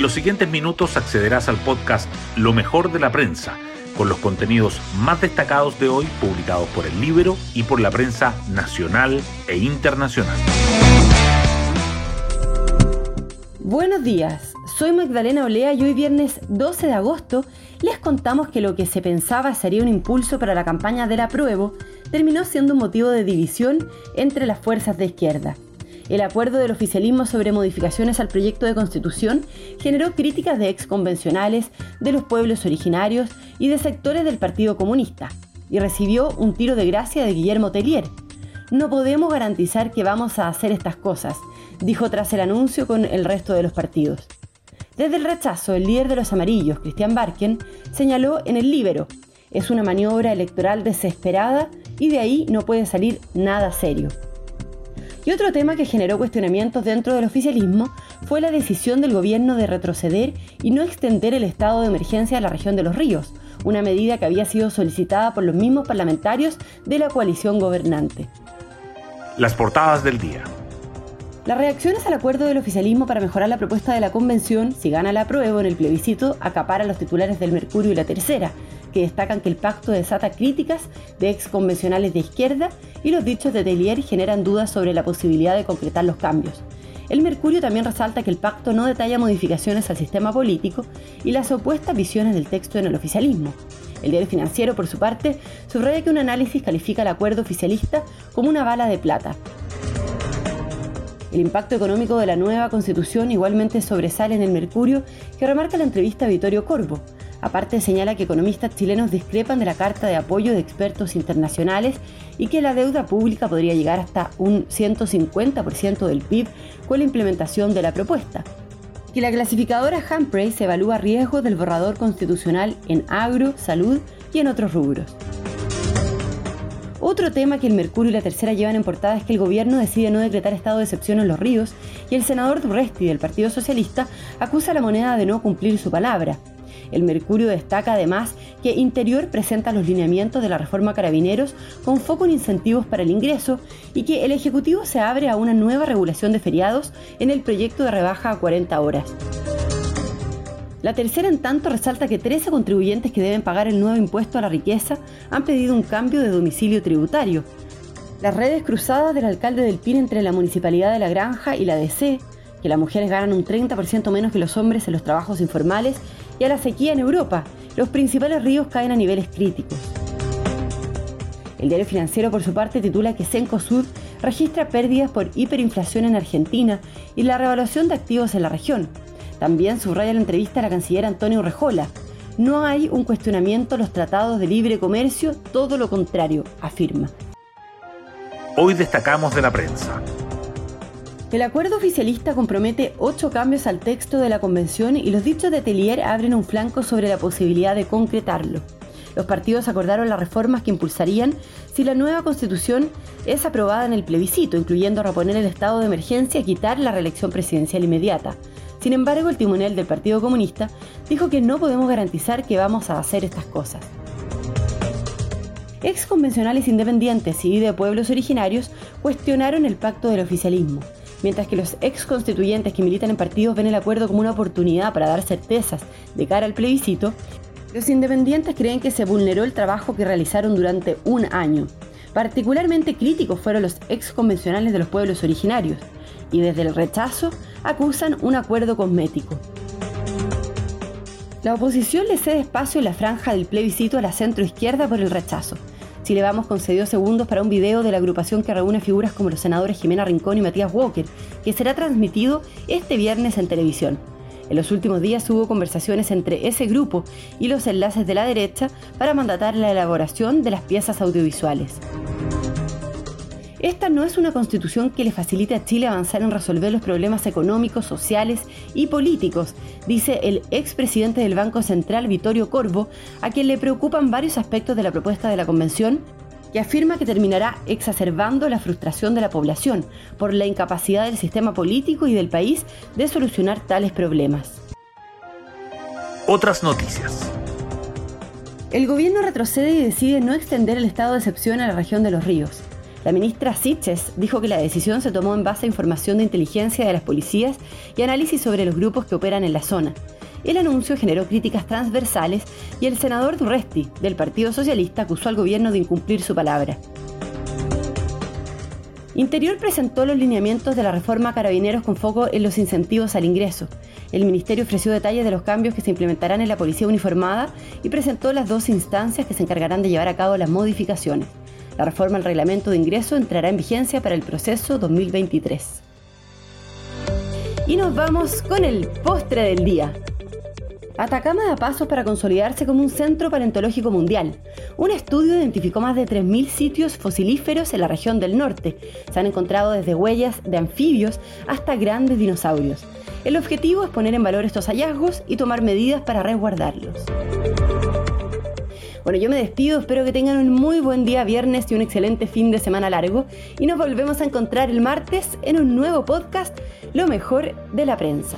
En los siguientes minutos accederás al podcast Lo mejor de la prensa, con los contenidos más destacados de hoy publicados por el libro y por la prensa nacional e internacional. Buenos días, soy Magdalena Olea y hoy viernes 12 de agosto les contamos que lo que se pensaba sería un impulso para la campaña del apruebo terminó siendo un motivo de división entre las fuerzas de izquierda. El acuerdo del oficialismo sobre modificaciones al proyecto de constitución generó críticas de exconvencionales, de los pueblos originarios y de sectores del Partido Comunista, y recibió un tiro de gracia de Guillermo Tellier. No podemos garantizar que vamos a hacer estas cosas, dijo tras el anuncio con el resto de los partidos. Desde el rechazo, el líder de los amarillos, Cristian Barken, señaló en el Libero, es una maniobra electoral desesperada y de ahí no puede salir nada serio. Y otro tema que generó cuestionamientos dentro del oficialismo fue la decisión del gobierno de retroceder y no extender el estado de emergencia a la región de los ríos, una medida que había sido solicitada por los mismos parlamentarios de la coalición gobernante. Las portadas del día. Las reacciones al acuerdo del oficialismo para mejorar la propuesta de la convención, si gana la apruebo en el plebiscito, acapara los titulares del Mercurio y la Tercera, que destacan que el pacto desata críticas de ex convencionales de izquierda y los dichos de Tellier generan dudas sobre la posibilidad de concretar los cambios. El Mercurio también resalta que el pacto no detalla modificaciones al sistema político y las opuestas visiones del texto en el oficialismo. El diario financiero, por su parte, subraya que un análisis califica el acuerdo oficialista como una bala de plata. El impacto económico de la nueva constitución igualmente sobresale en el Mercurio, que remarca la entrevista a Vittorio Corvo, Aparte señala que economistas chilenos discrepan de la carta de apoyo de expertos internacionales y que la deuda pública podría llegar hasta un 150% del PIB con la implementación de la propuesta. Que la clasificadora se evalúa riesgos del borrador constitucional en agro, salud y en otros rubros. Otro tema que el Mercurio y la Tercera llevan en portada es que el gobierno decide no decretar estado de excepción en los ríos y el senador Durresti del Partido Socialista acusa a la moneda de no cumplir su palabra. El Mercurio destaca además que Interior presenta los lineamientos de la reforma Carabineros con foco en incentivos para el ingreso y que el Ejecutivo se abre a una nueva regulación de feriados en el proyecto de rebaja a 40 horas. La tercera, en tanto, resalta que 13 contribuyentes que deben pagar el nuevo impuesto a la riqueza han pedido un cambio de domicilio tributario. Las redes cruzadas del alcalde del PIN entre la Municipalidad de La Granja y la DC, que las mujeres ganan un 30% menos que los hombres en los trabajos informales, y a la sequía en Europa. Los principales ríos caen a niveles críticos. El diario financiero, por su parte, titula que Cencosud registra pérdidas por hiperinflación en Argentina y la revaluación de activos en la región. También subraya la entrevista a la canciller Antonio Rejola. No hay un cuestionamiento a los tratados de libre comercio, todo lo contrario, afirma. Hoy destacamos de la prensa. El acuerdo oficialista compromete ocho cambios al texto de la convención y los dichos de Tellier abren un flanco sobre la posibilidad de concretarlo. Los partidos acordaron las reformas que impulsarían si la nueva constitución es aprobada en el plebiscito, incluyendo reponer el estado de emergencia y quitar la reelección presidencial inmediata. Sin embargo, el timonel del Partido Comunista dijo que no podemos garantizar que vamos a hacer estas cosas. Ex convencionales independientes y de pueblos originarios cuestionaron el pacto del oficialismo mientras que los ex constituyentes que militan en partidos ven el acuerdo como una oportunidad para dar certezas de cara al plebiscito, los independientes creen que se vulneró el trabajo que realizaron durante un año. Particularmente críticos fueron los ex convencionales de los pueblos originarios, y desde el rechazo acusan un acuerdo cosmético. La oposición le cede espacio en la franja del plebiscito a la centroizquierda por el rechazo, Chile Vamos concedió segundos para un video de la agrupación que reúne figuras como los senadores Jimena Rincón y Matías Walker, que será transmitido este viernes en televisión. En los últimos días hubo conversaciones entre ese grupo y los enlaces de la derecha para mandatar la elaboración de las piezas audiovisuales. Esta no es una constitución que le facilite a Chile avanzar en resolver los problemas económicos, sociales y políticos, dice el expresidente del Banco Central, Vittorio Corvo, a quien le preocupan varios aspectos de la propuesta de la Convención, que afirma que terminará exacerbando la frustración de la población por la incapacidad del sistema político y del país de solucionar tales problemas. Otras noticias. El gobierno retrocede y decide no extender el estado de excepción a la región de los ríos. La ministra Siches dijo que la decisión se tomó en base a información de inteligencia de las policías y análisis sobre los grupos que operan en la zona. El anuncio generó críticas transversales y el senador Durresti, del Partido Socialista, acusó al gobierno de incumplir su palabra. Interior presentó los lineamientos de la reforma Carabineros con foco en los incentivos al ingreso. El Ministerio ofreció detalles de los cambios que se implementarán en la Policía Uniformada y presentó las dos instancias que se encargarán de llevar a cabo las modificaciones. La reforma al reglamento de ingreso entrará en vigencia para el proceso 2023. Y nos vamos con el postre del día. Atacama da pasos para consolidarse como un centro paleontológico mundial. Un estudio identificó más de 3.000 sitios fosilíferos en la región del norte. Se han encontrado desde huellas de anfibios hasta grandes dinosaurios. El objetivo es poner en valor estos hallazgos y tomar medidas para resguardarlos. Bueno, yo me despido, espero que tengan un muy buen día viernes y un excelente fin de semana largo y nos volvemos a encontrar el martes en un nuevo podcast, Lo mejor de la prensa.